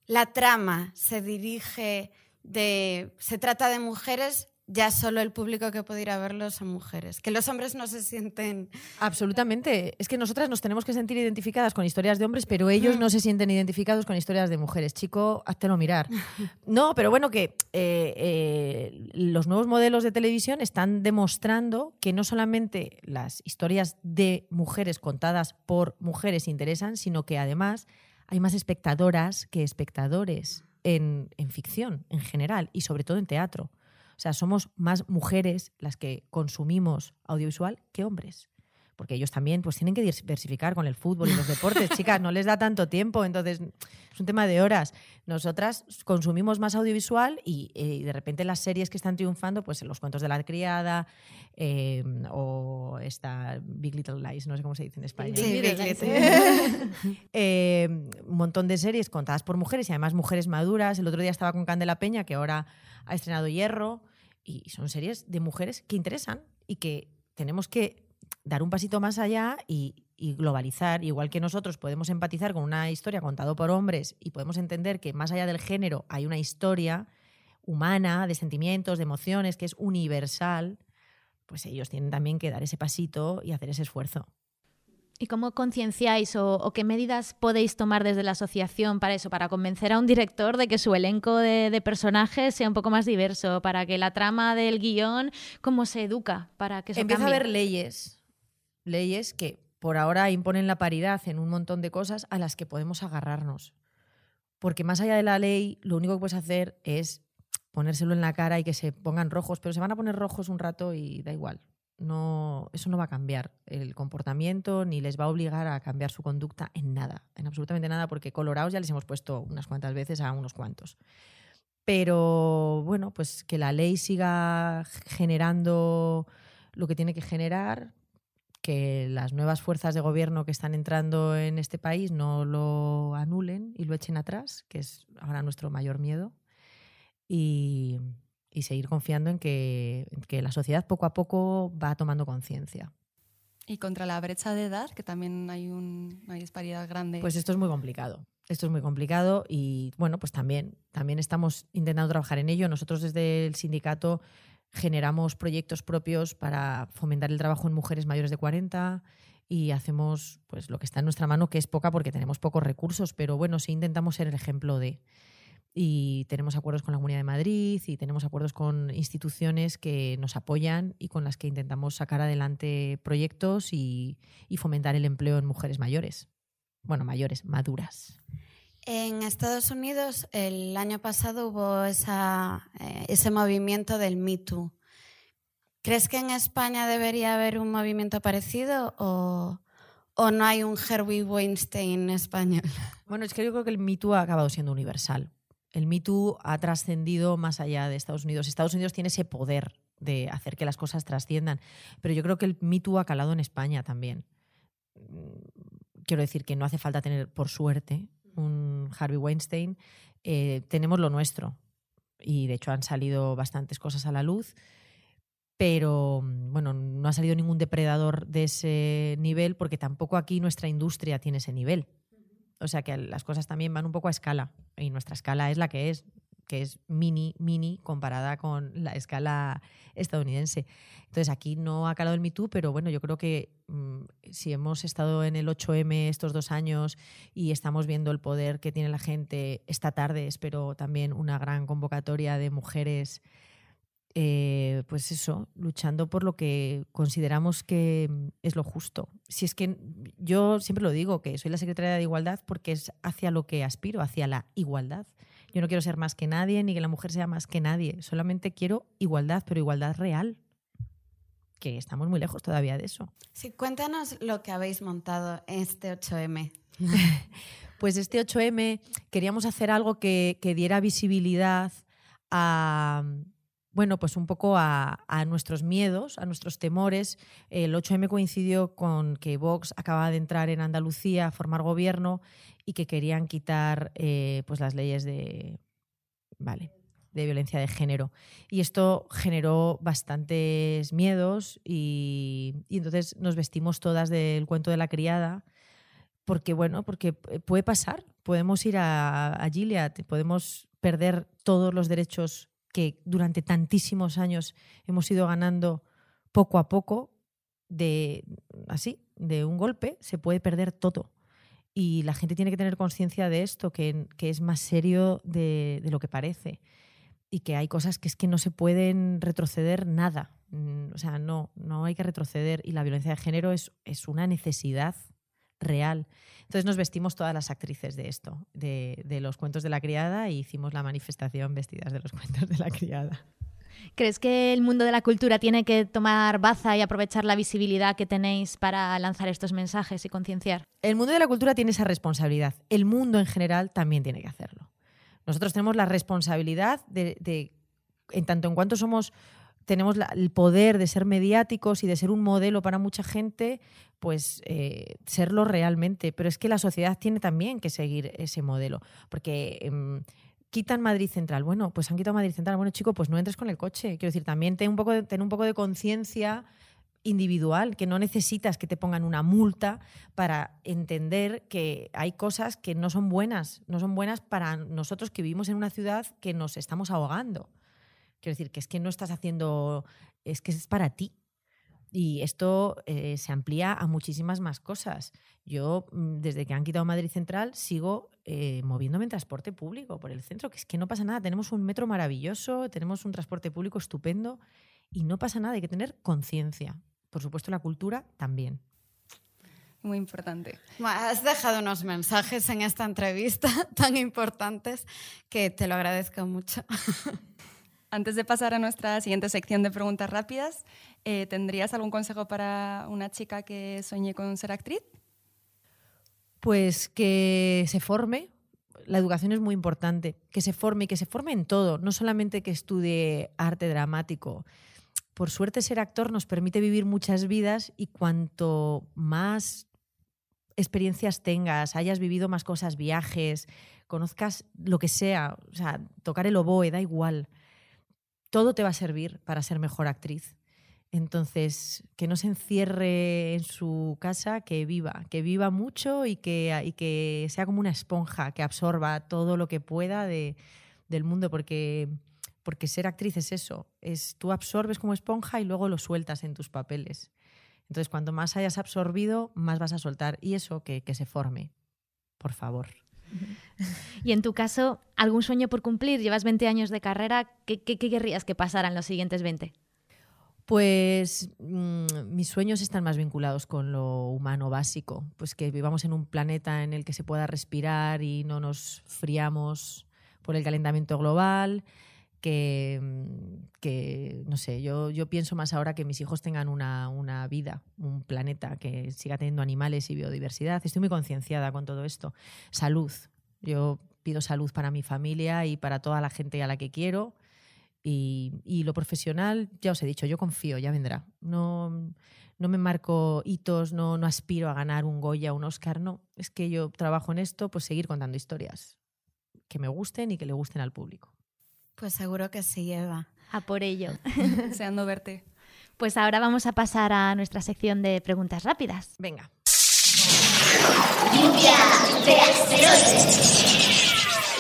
la trama se dirige de. se trata de mujeres, ya solo el público que puede ir a verlo son mujeres. Que los hombres no se sienten. Absolutamente. Es que nosotras nos tenemos que sentir identificadas con historias de hombres, pero ellos no se sienten identificados con historias de mujeres. Chico, háztelo mirar. No, pero bueno, que eh, eh, los nuevos modelos de televisión están demostrando que no solamente las historias de mujeres contadas por mujeres interesan, sino que además hay más espectadoras que espectadores en, en ficción en general y sobre todo en teatro. O sea, somos más mujeres las que consumimos audiovisual que hombres. Porque ellos también pues, tienen que diversificar con el fútbol y los deportes. Chicas, no les da tanto tiempo, entonces es un tema de horas. Nosotras consumimos más audiovisual y, eh, de repente las series que están triunfando, pues los cuentos de la criada eh, o esta Big Little Lies, no sé cómo se dice en español. Sí, Big Eh, un montón de series contadas por mujeres y además mujeres maduras. El otro día estaba con Candela Peña, que ahora ha estrenado Hierro, y son series de mujeres que interesan y que tenemos que dar un pasito más allá y, y globalizar. Igual que nosotros podemos empatizar con una historia contada por hombres y podemos entender que más allá del género hay una historia humana, de sentimientos, de emociones, que es universal, pues ellos tienen también que dar ese pasito y hacer ese esfuerzo. ¿Y cómo concienciáis o, o qué medidas podéis tomar desde la asociación para eso, para convencer a un director de que su elenco de, de personajes sea un poco más diverso, para que la trama del guion, cómo se educa para que eso Empieza cambie? a haber leyes, leyes que por ahora imponen la paridad en un montón de cosas a las que podemos agarrarnos. Porque más allá de la ley, lo único que puedes hacer es ponérselo en la cara y que se pongan rojos, pero se van a poner rojos un rato y da igual. No, eso no va a cambiar el comportamiento ni les va a obligar a cambiar su conducta en nada, en absolutamente nada, porque colorados ya les hemos puesto unas cuantas veces a unos cuantos. Pero bueno, pues que la ley siga generando lo que tiene que generar, que las nuevas fuerzas de gobierno que están entrando en este país no lo anulen y lo echen atrás, que es ahora nuestro mayor miedo, y, y seguir confiando en que, en que la sociedad poco a poco va tomando conciencia. Y contra la brecha de edad, que también hay un- una disparidad grande. Pues esto es muy complicado. Esto es muy complicado y bueno, pues también, también estamos intentando trabajar en ello. Nosotros desde el sindicato generamos proyectos propios para fomentar el trabajo en mujeres mayores de 40 y hacemos pues lo que está en nuestra mano, que es poca porque tenemos pocos recursos, pero bueno, sí intentamos ser el ejemplo de. Y tenemos acuerdos con la Comunidad de Madrid y tenemos acuerdos con instituciones que nos apoyan y con las que intentamos sacar adelante proyectos y, y fomentar el empleo en mujeres mayores. Bueno, mayores, maduras. En Estados Unidos el año pasado hubo eh, ese movimiento del Me Too. ¿Crees que en España debería haber un movimiento parecido o, o no hay un Herbie Weinstein español? Bueno, es que yo creo que el Me Too ha acabado siendo universal. El Me Too ha trascendido más allá de Estados Unidos. Estados Unidos tiene ese poder de hacer que las cosas trasciendan, pero yo creo que el Me Too ha calado en España también. Mm, Quiero decir que no hace falta tener, por suerte, un Harvey Weinstein. Eh, tenemos lo nuestro y de hecho han salido bastantes cosas a la luz, pero bueno, no ha salido ningún depredador de ese nivel porque tampoco aquí nuestra industria tiene ese nivel. O sea que las cosas también van un poco a escala y nuestra escala es la que es, que es mini, mini comparada con la escala estadounidense. Entonces aquí no ha calado el Me pero bueno, yo creo que mm, si hemos estado en el 8M estos dos años y estamos viendo el poder que tiene la gente, esta tarde espero también una gran convocatoria de mujeres eh, pues eso, luchando por lo que consideramos que mm, es lo justo. Si es que yo siempre lo digo, que soy la secretaria de Igualdad porque es hacia lo que aspiro, hacia la igualdad. Yo no quiero ser más que nadie, ni que la mujer sea más que nadie. Solamente quiero igualdad, pero igualdad real. Que estamos muy lejos todavía de eso. Sí, cuéntanos lo que habéis montado este 8M. Pues este 8M queríamos hacer algo que, que diera visibilidad a, bueno, pues un poco a, nuestros miedos, a nuestros temores. El 8M coincidió con que Vox acaba de entrar en Andalucía a formar gobierno y que querían quitar eh, pues las leyes de, vale, de violencia de género. Y esto generó bastantes miedos y, y entonces nos vestimos todas del cuento de la criada porque bueno, porque puede pasar, podemos ir a, a Gilead, podemos perder todos los derechos que durante tantísimos años hemos ido ganando poco a poco, de así, de un golpe, se puede perder todo. Y la gente tiene que tener conciencia de esto, que, que, es más serio de, de, lo que parece. Y que hay cosas que es que no se pueden retroceder nada. O sea, no, no hay que retroceder. Y la violencia de género es, es una necesidad real. Entonces nos vestimos todas las actrices de esto, de, de, los cuentos de la criada, y hicimos la manifestación vestidas de los cuentos de la criada. ¿Crees que el mundo de la cultura tiene que tomar baza y aprovechar la visibilidad que tenéis para lanzar estos mensajes y concienciar? El mundo de la cultura tiene esa responsabilidad. El mundo en general también tiene que hacerlo. Nosotros tenemos la responsabilidad de, de en tanto en cuanto somos tenemos la, el poder de ser mediáticos y de ser un modelo para mucha gente, pues eh, serlo realmente. Pero es que la sociedad tiene también que seguir ese modelo, porque eh, quitan Madrid Central. Bueno, pues han quitado Madrid Central. Bueno, chico, pues no entres con el coche. Quiero decir, también ten un poco de, ten un poco de conciencia individual, que no necesitas que te pongan una multa para entender que hay cosas que no son buenas, no son buenas para nosotros que vivimos en una ciudad que nos estamos ahogando. Quiero decir, que es que no estás haciendo, es que es para ti. Y esto eh, se amplía a muchísimas más cosas. Yo, mm, desde que han quitado Madrid Central, sigo eh, moviéndome en transporte público por el centro, que es que no pasa nada. Tenemos un metro maravilloso, tenemos un transporte público estupendo y no pasa nada. Hay que tener conciencia. Por supuesto, la cultura también. Muy importante. Has dejado unos mensajes en esta entrevista tan importantes que te lo agradezco mucho. Antes de pasar a nuestra siguiente sección de preguntas rápidas, eh, ¿tendrías algún consejo para una chica que sueñe con ser actriz? Pues que se forme. La educación es muy importante. Que se forme y que se forme en todo. No solamente que estudie arte dramático. Por suerte, ser actor nos permite vivir muchas vidas y cuanto más experiencias tengas, hayas vivido más cosas, viajes, conozcas lo que sea, o sea, tocar el oboe, da igual. Todo te va a servir para ser mejor actriz. Entonces, que no se encierre en su casa, que viva, que viva mucho y que, y que sea como una esponja, que absorba todo lo que pueda de- del mundo, porque, porque ser actriz es eso, es tú absorbes como esponja y luego lo sueltas en tus papeles. Entonces, cuanto más hayas absorbido, más vas a soltar. Y eso, que, que se forme, por favor. Y en tu caso, ¿algún sueño por cumplir? Llevas 20 años de carrera. ¿Qué, qué- querrías que pasaran los siguientes 20? Pues mm, mis sueños están más vinculados con lo humano básico, pues que vivamos en un planeta en el que se pueda respirar y no nos friamos por el calentamiento global, que, mm, que no sé, yo, yo pienso más ahora que mis hijos tengan una, una vida, un planeta que siga teniendo animales y biodiversidad. Estoy muy concienciada con todo esto. Salud. Yo pido salud para mi familia y para toda la gente a la que quiero. Y, y lo profesional, ya os he dicho, yo confío, ya vendrá. No, no me marco hitos, no, no aspiro a ganar un Goya, un Oscar, no. Es que yo trabajo en esto, pues seguir contando historias que me gusten y que le gusten al público. Pues seguro que sí, Eva. A por ello. Deseando verte. Pues ahora vamos a pasar a nuestra sección de preguntas rápidas. Venga.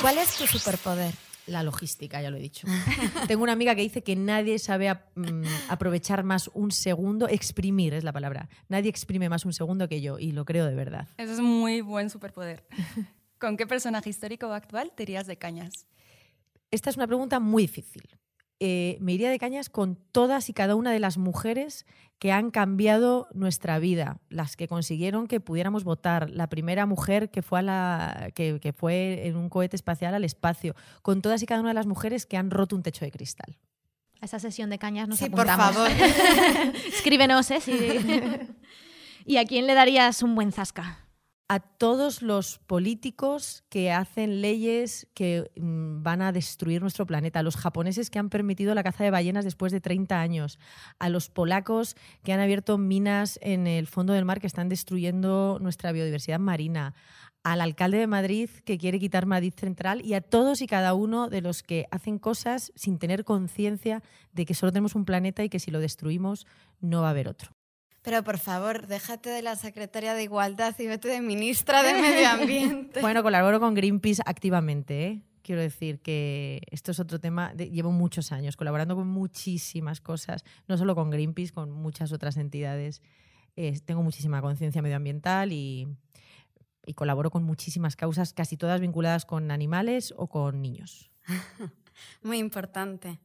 ¿Cuál es tu superpoder? La logística, ya lo he dicho. Tengo una amiga que dice que nadie sabe mm, aprovechar más un segundo, exprimir es la palabra. Nadie exprime más un segundo que yo y lo creo de verdad. Eso es muy buen superpoder. ¿Con qué personaje histórico o actual te irías de cañas? Esta es una pregunta muy difícil. Eh, me iría de cañas con todas y cada una de las mujeres que han cambiado nuestra vida, las que consiguieron que pudiéramos votar, la primera mujer que fue, a la, que, que fue en un cohete espacial al espacio, con todas y cada una de las mujeres que han roto un techo de cristal. A esa sesión de cañas nos Sí, por favor. Escríbenos, ¿eh? Si- ¿Y a quién le darías un buen zasca? A todos los políticos que hacen leyes que mm, van a destruir nuestro planeta, a los japoneses que han permitido la caza de ballenas después de 30 años, a los polacos que han abierto minas en el fondo del mar que están destruyendo nuestra biodiversidad marina, al alcalde de Madrid que quiere quitar Madrid Central y a todos y cada uno de los que hacen cosas sin tener conciencia de que solo tenemos un planeta y que si lo destruimos no va a haber otro. Pero por favor, déjate de la secretaria de Igualdad y vete de ministra de Medio Ambiente. Bueno, colaboro con Greenpeace activamente, ¿eh? Quiero decir que esto es otro tema. de- llevo muchos años colaborando con muchísimas cosas, no solo con Greenpeace, con muchas otras entidades. Eh, tengo muchísima conciencia medioambiental y, y colaboro con muchísimas causas, casi todas vinculadas con animales o con niños. Muy importante.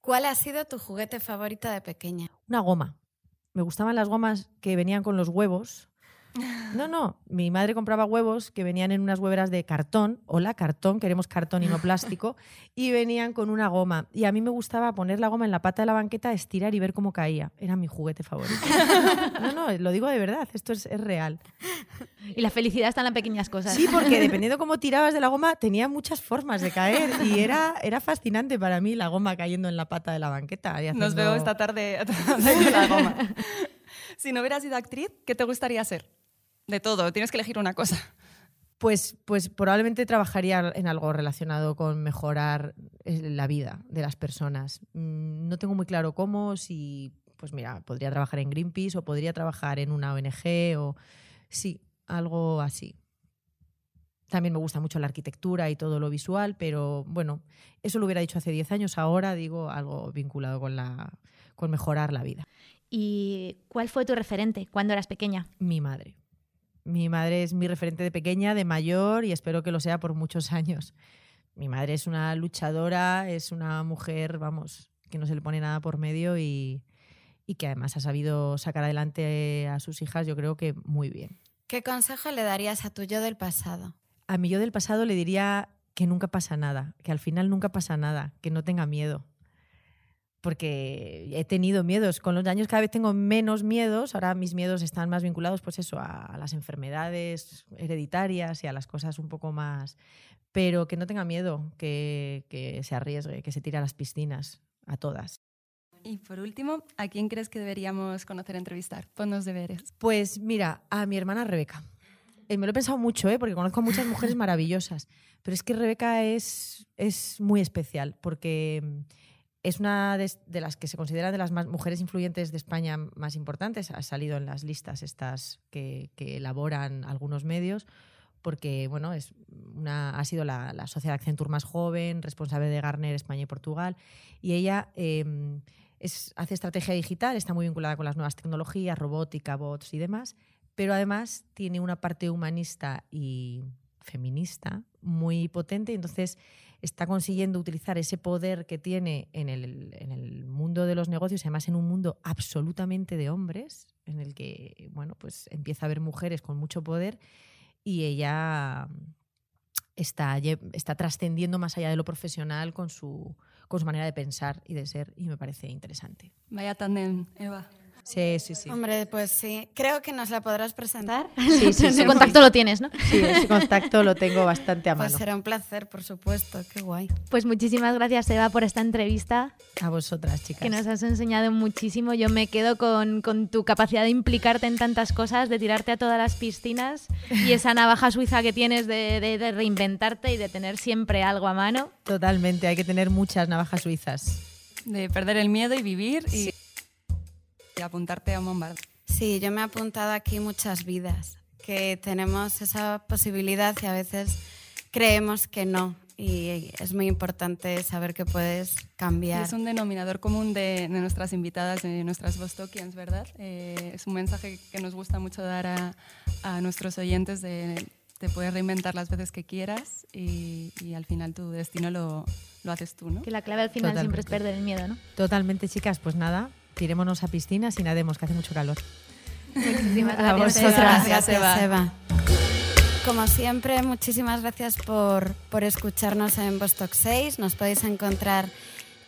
¿Cuál ha sido tu juguete favorito de pequeña? Una goma. Me gustaban las gomas que venían con los huevos. No, no. Mi madre compraba huevos que venían en unas hueveras de cartón. Hola, cartón, queremos cartón y no plástico. Y venían con una goma. Y a mí me gustaba poner la goma en la pata de la banqueta, estirar y ver cómo caía. Era mi juguete favorito. No, no, lo digo de verdad. Esto es, es real. Y la felicidad está en las pequeñas cosas. Sí, porque dependiendo cómo tirabas de la goma, tenía muchas formas de caer. Y era, era fascinante para mí la goma cayendo en la pata de la banqueta. y Nos veo esta tarde atrás de la goma. Si no hubieras sido actriz, ¿qué te gustaría ser? De todo, tienes que elegir una cosa. Pues, pues probablemente trabajaría en algo relacionado con mejorar eh, la vida de las personas. Mm, No tengo muy claro cómo, si, pues mira, podría trabajar en Greenpeace o podría trabajar en una ONG o sí, algo así. También me gusta mucho la arquitectura y todo lo visual, pero bueno, eso lo hubiera dicho hace 10 años, ahora digo algo vinculado con, la, con mejorar la vida. ¿Y cuál fue tu referente cuando eras pequeña? Mi madre. Mi madre es mi referente de pequeña, de mayor y espero que lo sea por muchos años. Mi madre es una luchadora, es una mujer, vamos, que no se le pone nada por medio y, y que además ha sabido sacar adelante a sus hijas, yo creo que muy bien. ¿Qué consejo le darías a tu yo del pasado? A mi yo del pasado le diría que nunca pasa nada, que al final nunca pasa nada, que no tenga miedo. Porque he tenido miedos. Con los años cada vez tengo menos miedos. Ahora mis miedos están más vinculados, pues eso, a, las enfermedades hereditarias y a las cosas un poco más. Pero que no tenga miedo, que, que se arriesgue, que se tire a las piscinas, a todas. Y por último, ¿a quién crees que deberíamos conocer e entrevistar? Ponnos deberes. Pues mira, a mi hermana Rebeca. Eh, me lo he pensado mucho, ¿eh? porque conozco a muchas mujeres maravillosas, pero es que Rebeca es, es muy especial porque es una de, las que se considera de las más mujeres influyentes de España más importantes. Ha salido en las listas estas que, elaboran algunos medios porque bueno, es una, ha sido la, la socia Accenture más joven, responsable de Gartner España y Portugal, y ella eh, es, hace estrategia digital, está muy vinculada con las nuevas tecnologías, robótica, bots y demás, pero además tiene una parte humanista y feminista muy potente, entonces está consiguiendo utilizar ese poder que tiene en el, en el mundo de los negocios, además en un mundo absolutamente de hombres, en el que bueno, pues empieza a haber mujeres con mucho poder y ella está, está trascendiendo más allá de lo profesional con su, con su manera de pensar y de ser, y me parece interesante. Vaya tándem, Eva. Sí, sí, sí. Hombre, pues sí. Creo que nos la podrás presentar. Sí, sí, Ese contacto lo tienes, ¿no? Sí, ese contacto lo tengo bastante a Pues mano. será un placer, por supuesto. Qué guay. Pues muchísimas gracias, Eva, por esta entrevista, A vosotras, chicas. que nos has enseñado muchísimo. Yo me quedo con, con tu capacidad de implicarte en tantas cosas, de tirarte a todas las piscinas y esa navaja suiza que tienes de, de- de reinventarte y de tener siempre algo a mano. Totalmente, hay que tener muchas navajas suizas. De perder el miedo y vivir y, y apuntarte a un bombardeo. Sí, yo me he apuntado aquí muchas vidas, que tenemos esa posibilidad y a veces creemos que no. Y es muy importante saber que puedes cambiar. es un denominador común de, de nuestras invitadas, de nuestras Bostokians, ¿verdad? Eh, es un mensaje que nos gusta mucho dar a, a nuestros oyentes de, de poder reinventar las veces que quieras y, y al final tu destino lo, lo haces tú, ¿no? Que la clave al final siempre es Totalmente. perder el miedo, ¿no? Totalmente, chicas, pues nada, tirémonos a piscinas y nademos, que hace mucho calor. Muchísimas A gracias, vosotras. Eva. Gracias, Eva. Eva. Como siempre, muchísimas gracias por, por escucharnos en Vostok 6. Nos podéis encontrar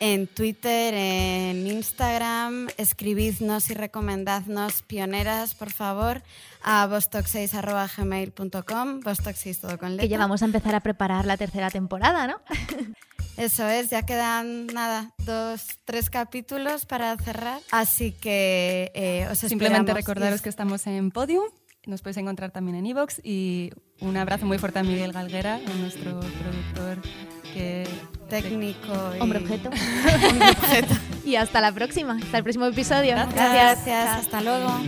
en Twitter, en Instagram. Escribidnos y recomendadnos pioneras, por favor, a vostok6.gmail.com. Vostok 6 todo con Que letra. ya vamos a empezar a preparar la tercera temporada, ¿no? Eso es, ya quedan nada, dos, tres capítulos para cerrar. Así que eh, os Simplemente esperamos. recordaros que estamos en Podium, nos podéis encontrar también en Evox y un abrazo muy fuerte a Miguel Galguera, a nuestro productor que técnico y... Hombre objeto. Hombre objeto. Y hasta la próxima, hasta el próximo episodio. Gracias. Gracias, hasta luego.